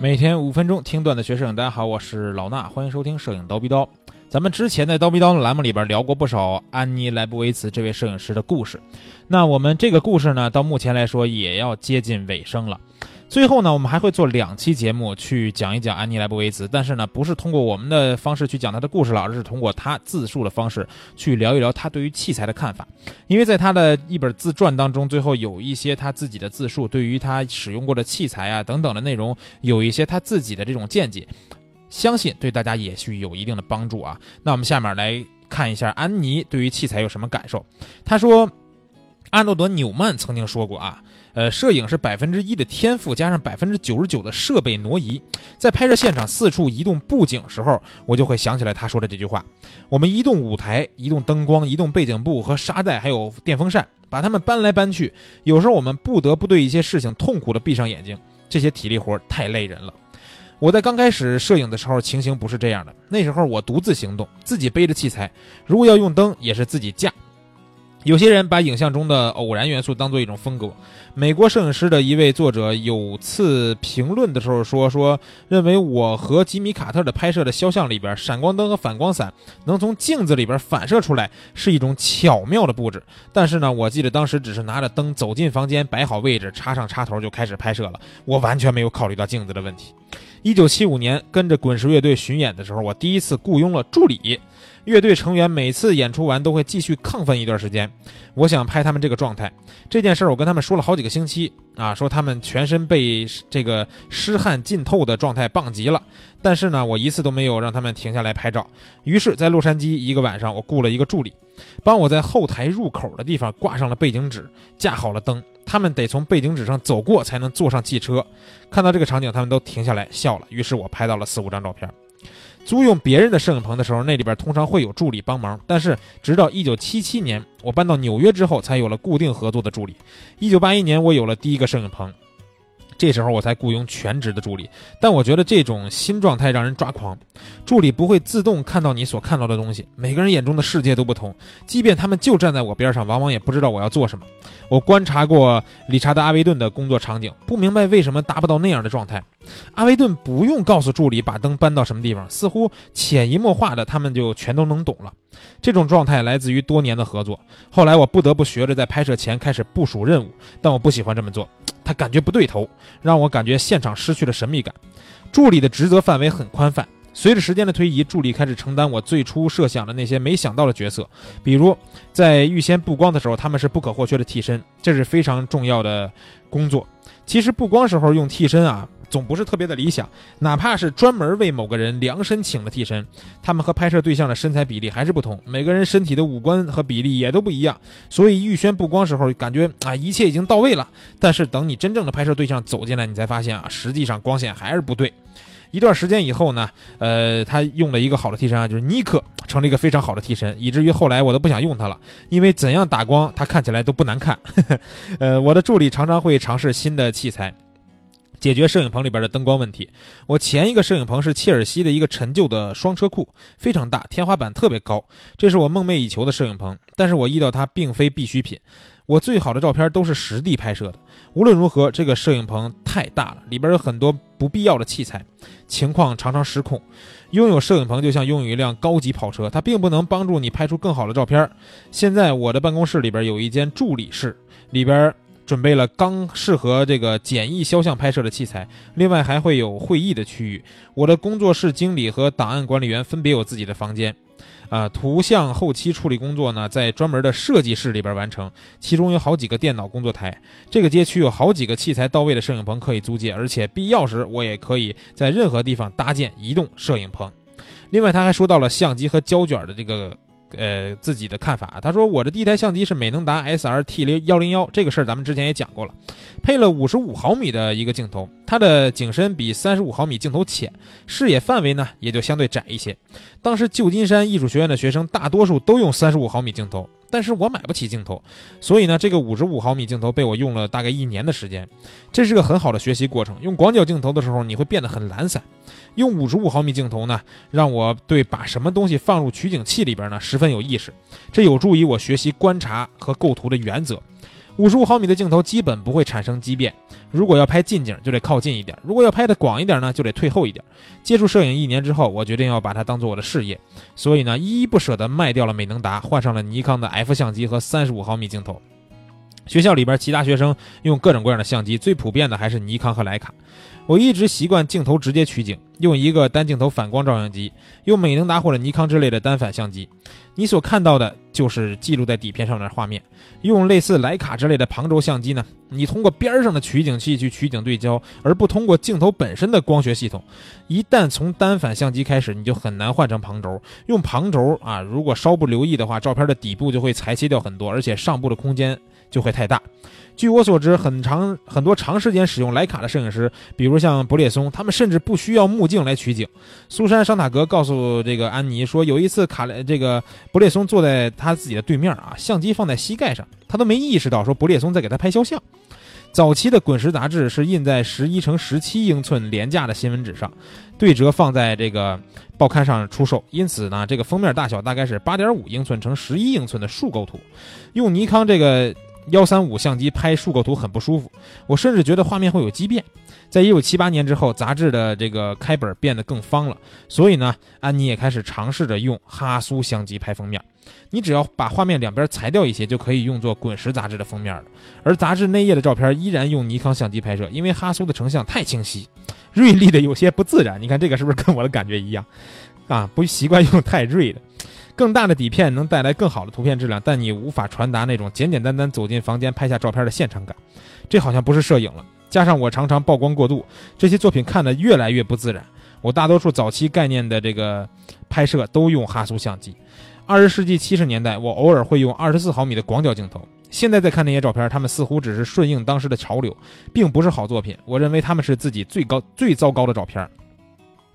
每天五分钟听段子学摄影，大家好，我是老衲，欢迎收听摄影刀逼刀。咱们之前在刀逼刀的栏目里边聊过不少安妮莱布维茨这位摄影师的故事，那我们这个故事呢，到目前来说也要接近尾声了。最后呢，我们还会做两期节目去讲一讲安妮莱布维茨，但是呢，不是通过我们的方式去讲她的故事了，而是通过她自述的方式去聊一聊她对于器材的看法。因为在她的一本自传当中，最后有一些她自己的自述，对于她使用过的器材啊等等的内容，有一些她自己的这种见解，相信对大家也许有一定的帮助啊。那我们下面来看一下安妮对于器材有什么感受。她说，阿诺德纽曼曾经说过啊。呃，摄影是百分之一的天赋，加上百分之九十九的设备挪移。在拍摄现场四处移动布景时候，我就会想起来他说的这句话：我们移动舞台、移动灯光、移动背景布和沙袋，还有电风扇，把它们搬来搬去。有时候我们不得不对一些事情痛苦地闭上眼睛，这些体力活太累人了。我在刚开始摄影的时候，情形不是这样的。那时候我独自行动，自己背着器材，如果要用灯，也是自己架。有些人把影像中的偶然元素当做一种风格。美国摄影师的一位作者有次评论的时候说：“说认为我和吉米·卡特的拍摄的肖像里边，闪光灯和反光伞能从镜子里边反射出来，是一种巧妙的布置。但是呢，我记得当时只是拿着灯走进房间，摆好位置，插上插头就开始拍摄了，我完全没有考虑到镜子的问题。”一九七五年跟着滚石乐队巡演的时候，我第一次雇佣了助理。乐队成员每次演出完都会继续亢奋一段时间。我想拍他们这个状态。这件事儿我跟他们说了好几个星期啊，说他们全身被这个湿汗浸透的状态棒极了。但是呢，我一次都没有让他们停下来拍照。于是，在洛杉矶一个晚上，我雇了一个助理，帮我在后台入口的地方挂上了背景纸，架好了灯。他们得从背景纸上走过才能坐上汽车。看到这个场景，他们都停下来笑了。于是我拍到了四五张照片。租用别人的摄影棚的时候，那里边通常会有助理帮忙。但是，直到1977年我搬到纽约之后，才有了固定合作的助理。1981年，我有了第一个摄影棚。这时候我才雇佣全职的助理，但我觉得这种新状态让人抓狂。助理不会自动看到你所看到的东西，每个人眼中的世界都不同，即便他们就站在我边上，往往也不知道我要做什么。我观察过理查德·阿维顿的工作场景，不明白为什么达不到那样的状态。阿维顿不用告诉助理把灯搬到什么地方，似乎潜移默化的他们就全都能懂了。这种状态来自于多年的合作。后来我不得不学着在拍摄前开始部署任务，但我不喜欢这么做。他感觉不对头，让我感觉现场失去了神秘感。助理的职责范围很宽泛，随着时间的推移，助理开始承担我最初设想的那些没想到的角色，比如在预先布光的时候，他们是不可或缺的替身，这是非常重要的工作。其实布光时候用替身啊。总不是特别的理想，哪怕是专门为某个人量身请的替身，他们和拍摄对象的身材比例还是不同，每个人身体的五官和比例也都不一样，所以预先布光时候感觉啊一切已经到位了，但是等你真正的拍摄对象走进来，你才发现啊实际上光线还是不对。一段时间以后呢，呃，他用了一个好的替身啊，就是尼克，成了一个非常好的替身，以至于后来我都不想用他了，因为怎样打光他看起来都不难看。呃，我的助理常常会尝试新的器材。解决摄影棚里边的灯光问题。我前一个摄影棚是切尔西的一个陈旧的双车库，非常大，天花板特别高，这是我梦寐以求的摄影棚。但是我遇到它并非必需品。我最好的照片都是实地拍摄的。无论如何，这个摄影棚太大了，里边有很多不必要的器材，情况常常失控。拥有摄影棚就像拥有一辆高级跑车，它并不能帮助你拍出更好的照片。现在我的办公室里边有一间助理室，里边。准备了刚适合这个简易肖像拍摄的器材，另外还会有会议的区域。我的工作室经理和档案管理员分别有自己的房间，啊，图像后期处理工作呢在专门的设计室里边完成，其中有好几个电脑工作台。这个街区有好几个器材到位的摄影棚可以租借，而且必要时我也可以在任何地方搭建移动摄影棚。另外，他还说到了相机和胶卷的这个。呃，自己的看法，他说我的第一台相机是美能达 S R T 零幺零幺，这个事儿咱们之前也讲过了，配了五十五毫米的一个镜头，它的景深比三十五毫米镜头浅，视野范围呢也就相对窄一些。当时旧金山艺术学院的学生大多数都用三十五毫米镜头，但是我买不起镜头，所以呢，这个五十五毫米镜头被我用了大概一年的时间，这是个很好的学习过程。用广角镜头的时候，你会变得很懒散。用五十五毫米镜头呢，让我对把什么东西放入取景器里边呢十分有意识，这有助于我学习观察和构图的原则。五十五毫米的镜头基本不会产生畸变。如果要拍近景，就得靠近一点；如果要拍的广一点呢，就得退后一点。接触摄影一年之后，我决定要把它当做我的事业，所以呢，依依不舍地卖掉了美能达，换上了尼康的 F 相机和三十五毫米镜头。学校里边其他学生用各种各样的相机，最普遍的还是尼康和莱卡。我一直习惯镜头直接取景，用一个单镜头反光照相机，用美能达或者尼康之类的单反相机。你所看到的就是记录在底片上的画面。用类似莱卡之类的旁轴相机呢，你通过边上的取景器去取景对焦，而不通过镜头本身的光学系统。一旦从单反相机开始，你就很难换成旁轴。用旁轴啊，如果稍不留意的话，照片的底部就会裁切掉很多，而且上部的空间。就会太大。据我所知，很长很多长时间使用徕卡的摄影师，比如像博列松，他们甚至不需要目镜来取景。苏珊·桑塔格告诉这个安妮说，有一次卡雷这个博列松坐在他自己的对面啊，相机放在膝盖上，他都没意识到说博列松在给他拍肖像。早期的滚石杂志是印在十一乘十七英寸廉价的新闻纸上，对折放在这个报刊上出售，因此呢，这个封面大小大概是八点五英寸乘十一英寸的竖构图。用尼康这个。幺三五相机拍竖构图很不舒服，我甚至觉得画面会有畸变。在一九七八年之后，杂志的这个开本变得更方了，所以呢，安妮也开始尝试着用哈苏相机拍封面。你只要把画面两边裁掉一些，就可以用作滚石杂志的封面了。而杂志内页的照片依然用尼康相机拍摄，因为哈苏的成像太清晰，锐利的有些不自然。你看这个是不是跟我的感觉一样？啊，不习惯用太锐的。更大的底片能带来更好的图片质量，但你无法传达那种简简单单走进房间拍下照片的现场感。这好像不是摄影了。加上我常常曝光过度，这些作品看得越来越不自然。我大多数早期概念的这个拍摄都用哈苏相机。二十世纪七十年代，我偶尔会用二十四毫米的广角镜头。现在再看那些照片，他们似乎只是顺应当时的潮流，并不是好作品。我认为他们是自己最高最糟糕的照片。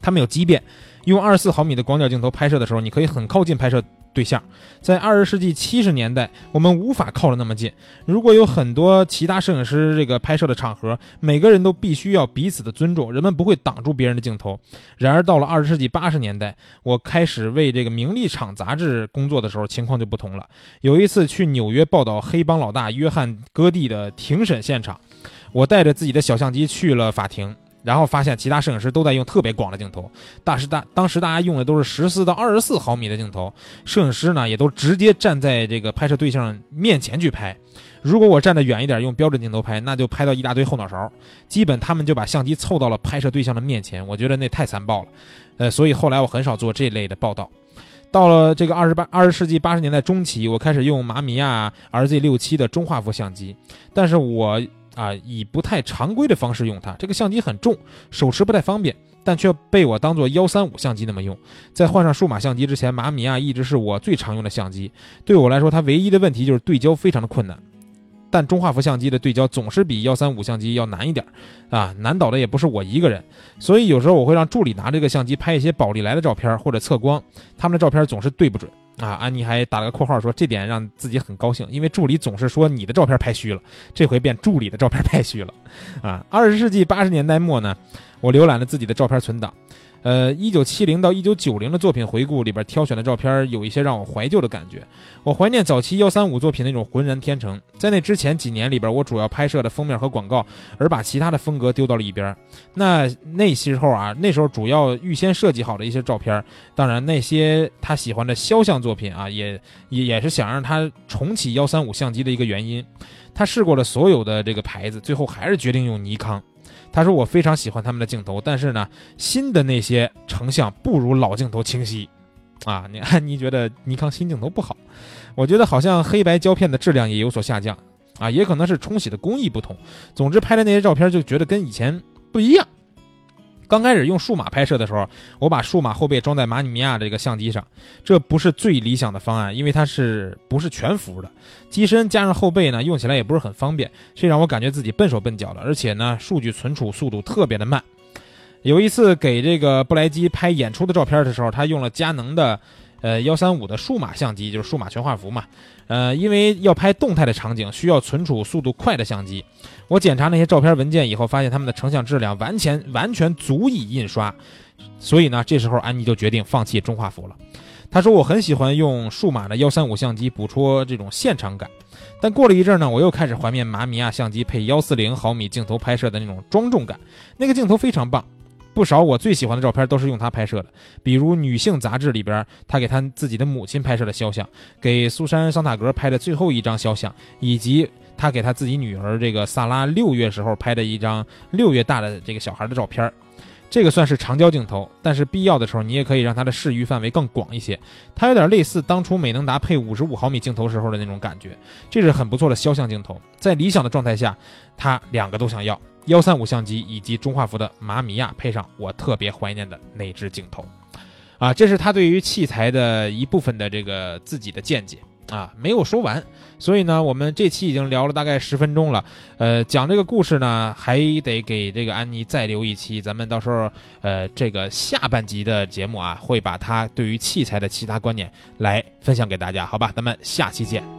他们有畸变。用二十四毫米的广角镜头拍摄的时候，你可以很靠近拍摄对象。在二十世纪七十年代，我们无法靠得那么近。如果有很多其他摄影师这个拍摄的场合，每个人都必须要彼此的尊重，人们不会挡住别人的镜头。然而到了二十世纪八十年代，我开始为这个名利场杂志工作的时候，情况就不同了。有一次去纽约报道黑帮老大约翰·戈蒂的庭审现场，我带着自己的小相机去了法庭。然后发现其他摄影师都在用特别广的镜头，大时大当时大家用的都是十四到二十四毫米的镜头，摄影师呢也都直接站在这个拍摄对象面前去拍。如果我站得远一点，用标准镜头拍，那就拍到一大堆后脑勺，基本他们就把相机凑到了拍摄对象的面前，我觉得那太残暴了。呃，所以后来我很少做这类的报道。到了这个二十八二十世纪八十年代中期，我开始用马米亚 RZ 六七的中画幅相机，但是我。啊，以不太常规的方式用它，这个相机很重，手持不太方便，但却被我当做幺三五相机那么用。在换上数码相机之前，马米亚一直是我最常用的相机。对我来说，它唯一的问题就是对焦非常的困难。但中画幅相机的对焦总是比幺三五相机要难一点，啊，难倒的也不是我一个人。所以有时候我会让助理拿这个相机拍一些宝丽来的照片或者测光，他们的照片总是对不准。啊，安妮还打了个括号说，这点让自己很高兴，因为助理总是说你的照片拍虚了，这回变助理的照片拍虚了。啊，二十世纪八十年代末呢，我浏览了自己的照片存档。呃，一九七零到一九九零的作品回顾里边挑选的照片，有一些让我怀旧的感觉。我怀念早期幺三五作品那种浑然天成。在那之前几年里边，我主要拍摄的封面和广告，而把其他的风格丢到了一边。那那时候啊，那时候主要预先设计好的一些照片，当然那些他喜欢的肖像作品啊，也也也是想让他重启幺三五相机的一个原因。他试过了所有的这个牌子，最后还是决定用尼康。他说：“我非常喜欢他们的镜头，但是呢，新的那些成像不如老镜头清晰，啊，你 你觉得尼康新镜头不好？我觉得好像黑白胶片的质量也有所下降，啊，也可能是冲洗的工艺不同。总之，拍的那些照片就觉得跟以前不一样。”刚开始用数码拍摄的时候，我把数码后背装在马尼米亚这个相机上，这不是最理想的方案，因为它是不是全幅的，机身加上后背呢，用起来也不是很方便，这让我感觉自己笨手笨脚的，而且呢，数据存储速度特别的慢。有一次给这个布莱基拍演出的照片的时候，他用了佳能的。呃，幺三五的数码相机就是数码全画幅嘛，呃，因为要拍动态的场景，需要存储速度快的相机。我检查那些照片文件以后，发现他们的成像质量完全完全足以印刷，所以呢，这时候安妮就决定放弃中画幅了。他说我很喜欢用数码的幺三五相机捕捉这种现场感，但过了一阵呢，我又开始怀念马米亚相机配幺四零毫米镜头拍摄的那种庄重感，那个镜头非常棒。不少我最喜欢的照片都是用它拍摄的，比如女性杂志里边他给他自己的母亲拍摄的肖像，给苏珊桑塔格拍的最后一张肖像，以及他给他自己女儿这个萨拉六月时候拍的一张六月大的这个小孩的照片。这个算是长焦镜头，但是必要的时候你也可以让它的视域范围更广一些。它有点类似当初美能达配五十五毫米镜头时候的那种感觉，这是很不错的肖像镜头。在理想的状态下，它两个都想要。幺三五相机以及中画幅的马米亚配上我特别怀念的那支镜头，啊，这是他对于器材的一部分的这个自己的见解。啊，没有说完，所以呢，我们这期已经聊了大概十分钟了。呃，讲这个故事呢，还得给这个安妮再留一期。咱们到时候，呃，这个下半集的节目啊，会把他对于器材的其他观点来分享给大家，好吧？咱们下期见。